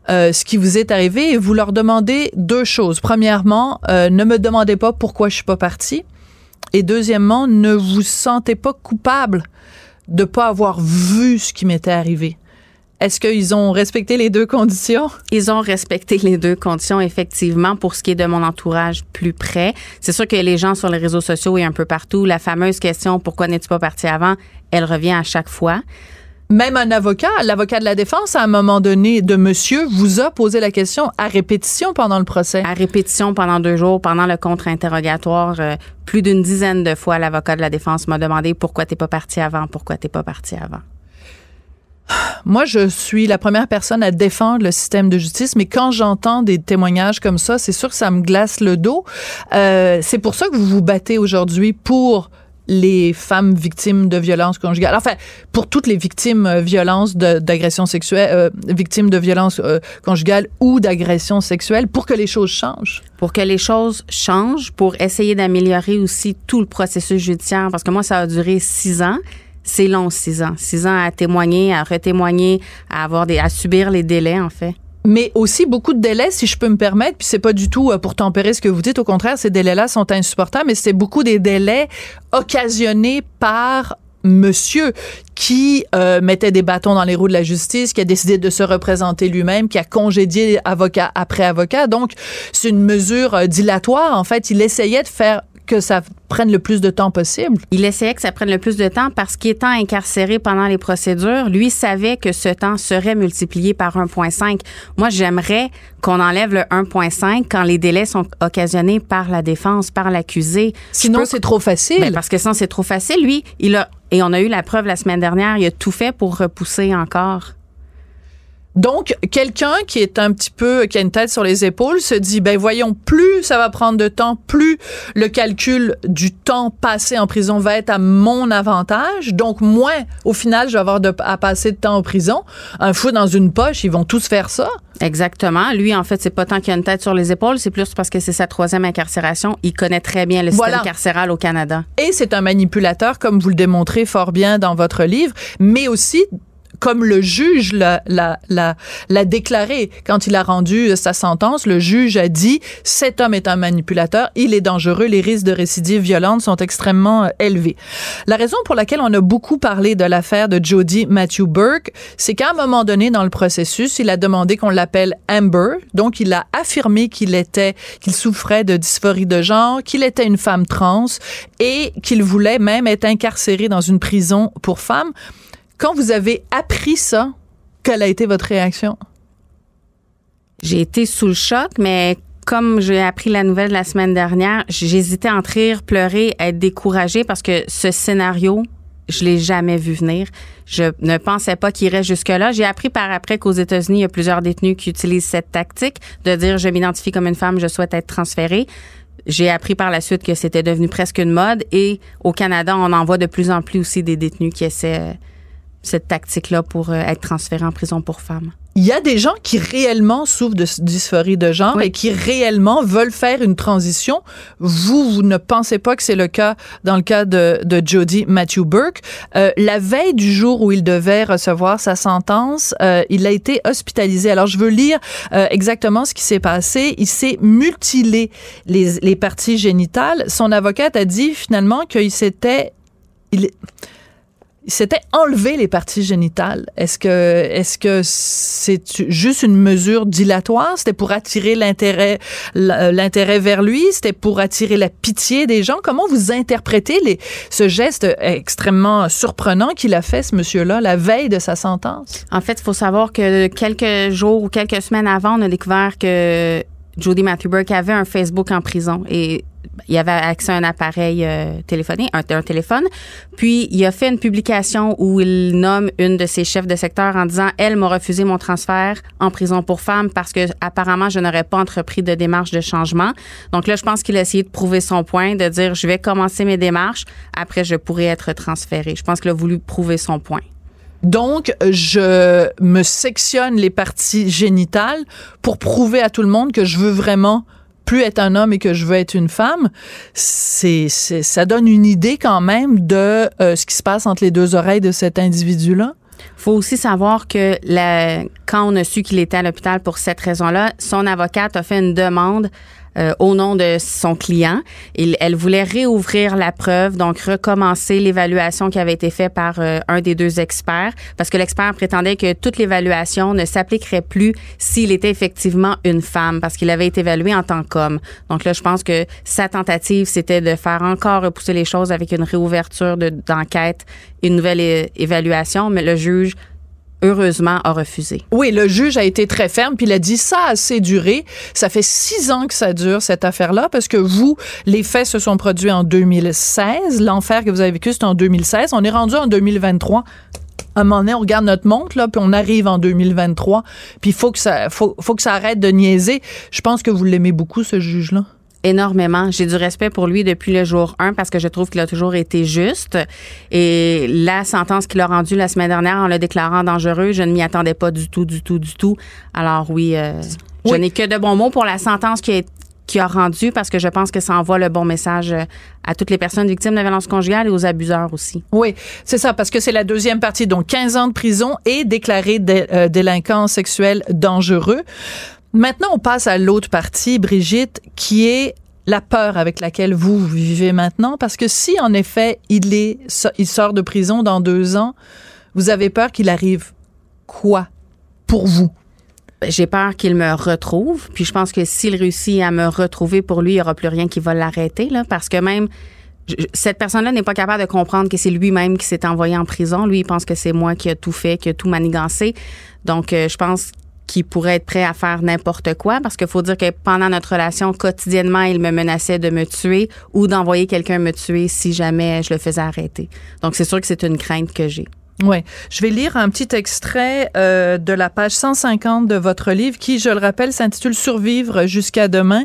euh, ce qui vous est arrivé, et vous leur demandez deux choses. Premièrement, euh, ne me demandez pas pourquoi je suis pas partie. Et deuxièmement, ne vous sentez pas coupable de pas avoir vu ce qui m'était arrivé. Est-ce qu'ils ont respecté les deux conditions? Ils ont respecté les deux conditions, effectivement, pour ce qui est de mon entourage plus près. C'est sûr que les gens sur les réseaux sociaux et un peu partout, la fameuse question pourquoi n'es-tu pas parti avant, elle revient à chaque fois même un avocat, l'avocat de la défense, à un moment donné, de monsieur, vous a posé la question à répétition pendant le procès. À répétition pendant deux jours, pendant le contre-interrogatoire, euh, plus d'une dizaine de fois, l'avocat de la défense m'a demandé pourquoi t'es pas parti avant, pourquoi t'es pas parti avant. Moi, je suis la première personne à défendre le système de justice, mais quand j'entends des témoignages comme ça, c'est sûr que ça me glace le dos. Euh, c'est pour ça que vous vous battez aujourd'hui pour les femmes victimes de violences conjugales. Enfin, pour toutes les victimes euh, violences d'agression sexuelle, euh, victimes de violences conjugales ou d'agression sexuelle, pour que les choses changent. Pour que les choses changent, pour essayer d'améliorer aussi tout le processus judiciaire, parce que moi, ça a duré six ans. C'est long, six ans. Six ans à témoigner, à retémoigner, à avoir des, à subir les délais, en fait mais aussi beaucoup de délais, si je peux me permettre. Puis c'est pas du tout euh, pour tempérer ce que vous dites. Au contraire, ces délais-là sont insupportables, mais c'est beaucoup des délais occasionnés par monsieur qui euh, mettait des bâtons dans les roues de la justice, qui a décidé de se représenter lui-même, qui a congédié avocat après avocat. Donc, c'est une mesure euh, dilatoire. En fait, il essayait de faire que ça prenne le plus de temps possible. Il essayait que ça prenne le plus de temps parce qu'étant incarcéré pendant les procédures, lui savait que ce temps serait multiplié par 1.5. Moi, j'aimerais qu'on enlève le 1.5 quand les délais sont occasionnés par la défense, par l'accusé. Sinon, c'est trop facile. Ben, parce que sinon, c'est trop facile. Lui, il a Et on a eu la preuve la semaine dernière, il a tout fait pour repousser encore. Donc, quelqu'un qui est un petit peu, qui a une tête sur les épaules, se dit, ben voyons, plus ça va prendre de temps, plus le calcul du temps passé en prison va être à mon avantage. Donc, moins, au final, je vais avoir de, à passer de temps en prison. Un fou dans une poche, ils vont tous faire ça. Exactement. Lui, en fait, c'est pas tant qu'il a une tête sur les épaules, c'est plus parce que c'est sa troisième incarcération. Il connaît très bien le système carcéral au Canada. Et c'est un manipulateur, comme vous le démontrez fort bien dans votre livre, mais aussi comme le juge l'a, l'a, l'a, déclaré quand il a rendu sa sentence, le juge a dit cet homme est un manipulateur, il est dangereux, les risques de récidive violente sont extrêmement euh, élevés. La raison pour laquelle on a beaucoup parlé de l'affaire de Jody Matthew Burke, c'est qu'à un moment donné dans le processus, il a demandé qu'on l'appelle Amber, donc il a affirmé qu'il était, qu'il souffrait de dysphorie de genre, qu'il était une femme trans et qu'il voulait même être incarcéré dans une prison pour femmes. Quand vous avez appris ça, quelle a été votre réaction? J'ai été sous le choc, mais comme j'ai appris la nouvelle la semaine dernière, j'hésitais entre rire, pleurer, être découragée parce que ce scénario, je l'ai jamais vu venir. Je ne pensais pas qu'il irait jusque-là. J'ai appris par après qu'aux États-Unis, il y a plusieurs détenus qui utilisent cette tactique de dire je m'identifie comme une femme, je souhaite être transférée. J'ai appris par la suite que c'était devenu presque une mode et au Canada, on en voit de plus en plus aussi des détenus qui essaient cette tactique-là pour euh, être transféré en prison pour femmes? Il y a des gens qui réellement souffrent de dysphorie de genre et qui réellement veulent faire une transition. Vous, vous ne pensez pas que c'est le cas dans le cas de, de Jody Matthew Burke. Euh, la veille du jour où il devait recevoir sa sentence, euh, il a été hospitalisé. Alors, je veux lire euh, exactement ce qui s'est passé. Il s'est mutilé les, les parties génitales. Son avocate a dit finalement qu'il s'était... Il, il s'était enlevé les parties génitales. Est-ce que est-ce que c'est juste une mesure dilatoire? C'était pour attirer l'intérêt l'intérêt vers lui? C'était pour attirer la pitié des gens? Comment vous interprétez les, ce geste extrêmement surprenant qu'il a fait ce monsieur-là la veille de sa sentence? En fait, il faut savoir que quelques jours ou quelques semaines avant, on a découvert que Jody Matthew Burke avait un Facebook en prison et il avait accès à un appareil euh, téléphonique, un, téléphone. Puis il a fait une publication où il nomme une de ses chefs de secteur en disant elle m'a refusé mon transfert en prison pour femmes parce que apparemment je n'aurais pas entrepris de démarche de changement. Donc là je pense qu'il a essayé de prouver son point, de dire je vais commencer mes démarches, après je pourrai être transféré. Je pense qu'il a voulu prouver son point. Donc, je me sectionne les parties génitales pour prouver à tout le monde que je veux vraiment plus être un homme et que je veux être une femme, c'est, ça donne une idée quand même de euh, ce qui se passe entre les deux oreilles de cet individu-là. faut aussi savoir que la, quand on a su qu'il était à l'hôpital pour cette raison-là, son avocate a fait une demande euh, au nom de son client. Il, elle voulait réouvrir la preuve, donc recommencer l'évaluation qui avait été faite par euh, un des deux experts, parce que l'expert prétendait que toute l'évaluation ne s'appliquerait plus s'il était effectivement une femme, parce qu'il avait été évalué en tant qu'homme. Donc là, je pense que sa tentative, c'était de faire encore repousser les choses avec une réouverture d'enquête, une nouvelle évaluation, mais le juge heureusement, a refusé. Oui, le juge a été très ferme, puis il a dit ça a assez duré. Ça fait six ans que ça dure, cette affaire-là, parce que vous, les faits se sont produits en 2016. L'enfer que vous avez vécu, c'est en 2016. On est rendu en 2023 un moment donné, on regarde notre montre, là, puis on arrive en 2023, puis il faut que ça, faut, faut que ça arrête de niaiser. Je pense que vous l'aimez beaucoup, ce juge-là énormément. J'ai du respect pour lui depuis le jour 1 parce que je trouve qu'il a toujours été juste. Et la sentence qu'il a rendue la semaine dernière en le déclarant dangereux, je ne m'y attendais pas du tout, du tout, du tout. Alors oui, euh, je n'ai que de bons mots pour la sentence qui a, qui a rendue parce que je pense que ça envoie le bon message euh, à toutes les personnes victimes de violence conjugale et aux abuseurs aussi. Oui, c'est ça, parce que c'est la deuxième partie, donc 15 ans de prison et déclaré euh, délinquant sexuel dangereux. Maintenant, on passe à l'autre partie, Brigitte, qui est la peur avec laquelle vous vivez maintenant, parce que si en effet il sort de prison dans deux ans, vous avez peur qu'il arrive quoi pour vous? J'ai peur qu'il me retrouve, puis je pense que s'il réussit à me retrouver, pour lui, il n'y aura plus rien qui va l'arrêter, là, parce que même cette personne-là n'est pas capable de comprendre que c'est lui-même qui s'est envoyé en prison. Lui, il pense que c'est moi qui a tout fait, qui a tout manigancé. Donc, euh, je pense qui pourrait être prêt à faire n'importe quoi parce qu'il faut dire que pendant notre relation quotidiennement il me menaçait de me tuer ou d'envoyer quelqu'un me tuer si jamais je le faisais arrêter donc c'est sûr que c'est une crainte que j'ai oui. Je vais lire un petit extrait euh, de la page 150 de votre livre qui, je le rappelle, s'intitule Survivre jusqu'à demain.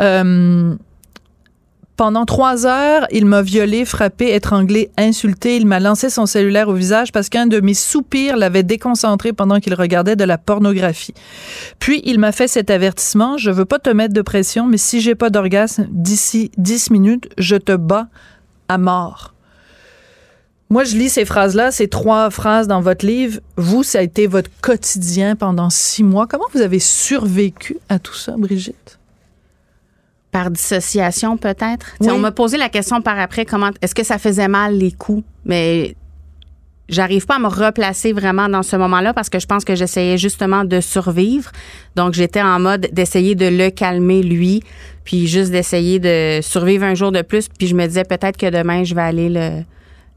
Euh, pendant trois heures, il m'a violé, frappé, étranglé, insulté. Il m'a lancé son cellulaire au visage parce qu'un de mes soupirs l'avait déconcentré pendant qu'il regardait de la pornographie. Puis, il m'a fait cet avertissement. Je veux pas te mettre de pression, mais si j'ai pas d'orgasme d'ici dix minutes, je te bats à mort. Moi, je lis ces phrases-là, ces trois phrases dans votre livre. Vous, ça a été votre quotidien pendant six mois. Comment vous avez survécu à tout ça, Brigitte? Par dissociation peut-être? On m'a posé la question par après comment est-ce que ça faisait mal les coups, mais j'arrive pas à me replacer vraiment dans ce moment-là parce que je pense que j'essayais justement de survivre. Donc j'étais en mode d'essayer de le calmer lui, puis juste d'essayer de survivre un jour de plus, puis je me disais peut-être que demain je vais aller le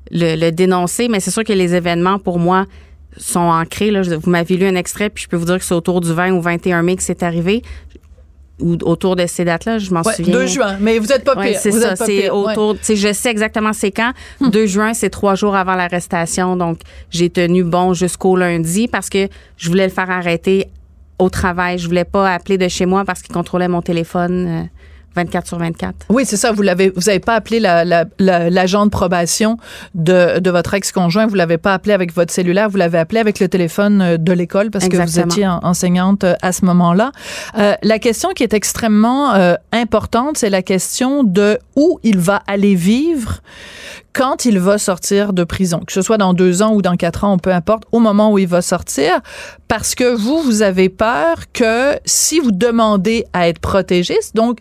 le, dénoncer, mais c'est sûr que les événements pour moi sont ancrés. Là. Vous m'avez lu un extrait, puis je peux vous dire que c'est autour du 20 ou 21 mai que c'est arrivé ou autour de ces dates-là, je m'en souviens. 2 juin, mais vous êtes pas pire. c'est ça, c'est autour, je sais exactement c'est quand. 2 hmm. juin, c'est trois jours avant l'arrestation, donc j'ai tenu bon jusqu'au lundi parce que je voulais le faire arrêter au travail. Je voulais pas appeler de chez moi parce qu'il contrôlait mon téléphone. Euh, 24 sur 24. Oui, c'est ça. Vous l'avez, vous avez pas appelé l'agent la, la, de probation de, de votre ex-conjoint. Vous l'avez pas appelé avec votre cellulaire. Vous l'avez appelé avec le téléphone euh, de l'école parce que vous étiez enseignante euh, à ce moment-là. Euh, la question qui est extrêmement euh, importante, c'est la question de où il va aller vivre quand il va sortir de prison, que ce soit dans deux ans ou dans quatre ans, peu importe, au moment où il va sortir, parce que vous, vous avez peur que si vous demandez à être protégé, donc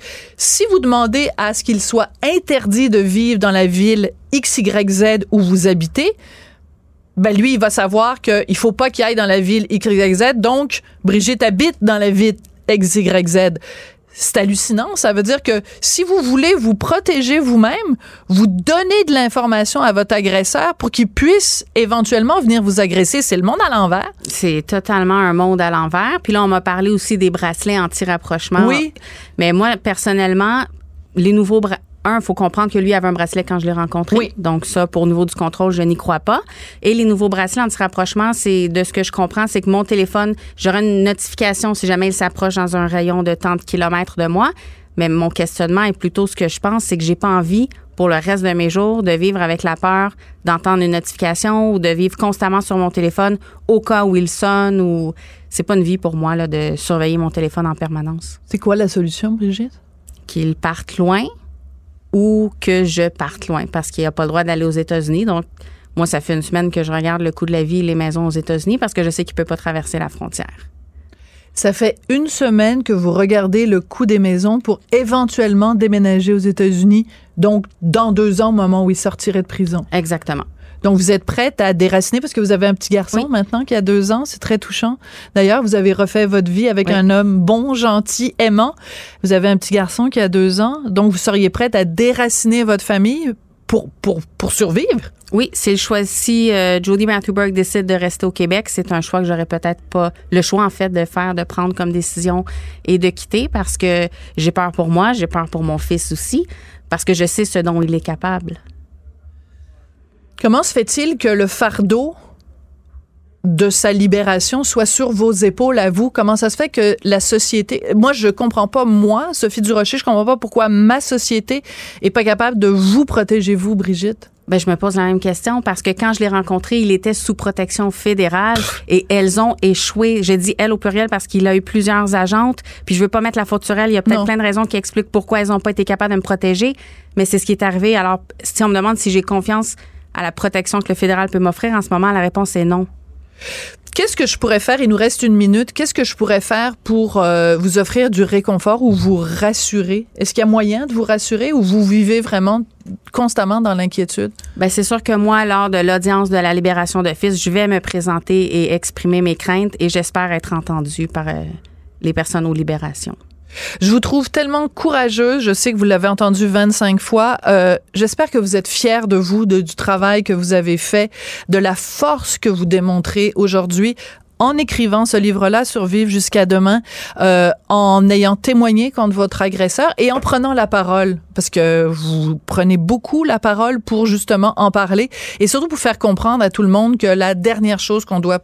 si vous demandez à ce qu'il soit interdit de vivre dans la ville XYZ où vous habitez, ben lui, il va savoir qu'il faut pas qu'il aille dans la ville XYZ, donc Brigitte habite dans la ville XYZ c'est hallucinant. Ça veut dire que si vous voulez vous protéger vous-même, vous donnez de l'information à votre agresseur pour qu'il puisse éventuellement venir vous agresser. C'est le monde à l'envers. C'est totalement un monde à l'envers. Puis là, on m'a parlé aussi des bracelets anti-rapprochement. Oui. Mais moi, personnellement, les nouveaux bracelets un, il faut comprendre que lui avait un bracelet quand je l'ai rencontré. Oui. Donc ça, pour au niveau du contrôle, je n'y crois pas. Et les nouveaux bracelets anti-rapprochement, c'est de ce que je comprends, c'est que mon téléphone, j'aurai une notification si jamais il s'approche dans un rayon de tant de kilomètres de moi. Mais mon questionnement est plutôt ce que je pense, c'est que j'ai pas envie pour le reste de mes jours de vivre avec la peur d'entendre une notification ou de vivre constamment sur mon téléphone au cas où il sonne ou c'est pas une vie pour moi là, de surveiller mon téléphone en permanence. C'est quoi la solution, Brigitte? Qu'il parte loin, ou que je parte loin parce qu'il n'a pas le droit d'aller aux États-Unis. Donc, moi, ça fait une semaine que je regarde le coût de la vie et les maisons aux États-Unis parce que je sais qu'il ne peut pas traverser la frontière. Ça fait une semaine que vous regardez le coût des maisons pour éventuellement déménager aux États-Unis, donc dans deux ans au moment où il sortirait de prison. Exactement. Donc, vous êtes prête à déraciner parce que vous avez un petit garçon maintenant qui a deux ans. C'est très touchant. D'ailleurs, vous avez refait votre vie avec un homme bon, gentil, aimant. Vous avez un petit garçon qui a deux ans. Donc, vous seriez prête à déraciner votre famille pour, pour, pour survivre? Oui, c'est le choix. Si euh, Jody Matthew décide de rester au Québec, c'est un choix que j'aurais peut-être pas le choix en fait de faire, de prendre comme décision et de quitter parce que j'ai peur pour moi, j'ai peur pour mon fils aussi, parce que je sais ce dont il est capable. Comment se fait-il que le fardeau de sa libération soit sur vos épaules à vous? Comment ça se fait que la société, moi je comprends pas moi, Sophie Durocher, je comprends pas pourquoi ma société est pas capable de vous protéger vous, Brigitte? Ben, je me pose la même question parce que quand je l'ai rencontré, il était sous protection fédérale et elles ont échoué. J'ai dit elle au pluriel parce qu'il a eu plusieurs agentes. Puis je veux pas mettre la faute sur elle. Il y a peut-être plein de raisons qui expliquent pourquoi elles ont pas été capables de me protéger. Mais c'est ce qui est arrivé. Alors, si on me demande si j'ai confiance à la protection que le fédéral peut m'offrir en ce moment, la réponse est non. Qu'est-ce que je pourrais faire? Il nous reste une minute. Qu'est-ce que je pourrais faire pour euh, vous offrir du réconfort ou vous rassurer? Est-ce qu'il y a moyen de vous rassurer ou vous vivez vraiment constamment dans l'inquiétude? Ben c'est sûr que moi, lors de l'audience de la libération de fils, je vais me présenter et exprimer mes craintes et j'espère être entendue par euh, les personnes aux libérations. Je vous trouve tellement courageuse. Je sais que vous l'avez entendu 25 fois. Euh, J'espère que vous êtes fiers de vous, de, du travail que vous avez fait, de la force que vous démontrez aujourd'hui en écrivant ce livre-là, Survivre jusqu'à demain, euh, en ayant témoigné contre votre agresseur et en prenant la parole, parce que vous prenez beaucoup la parole pour justement en parler et surtout pour faire comprendre à tout le monde que la dernière chose qu'on doit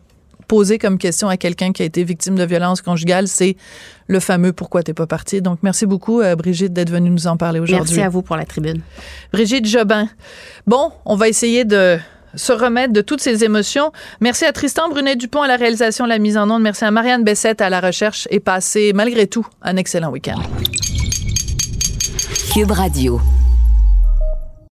poser comme question à quelqu'un qui a été victime de violence conjugale, c'est le fameux pourquoi t'es pas parti. Donc merci beaucoup euh, Brigitte d'être venue nous en parler aujourd'hui. Merci à vous pour la tribune. Brigitte Jobin. Bon, on va essayer de se remettre de toutes ces émotions. Merci à Tristan Brunet-Dupont à la réalisation, la mise en onde. Merci à Marianne Bessette à la recherche et passez malgré tout un excellent week-end. Cube Radio.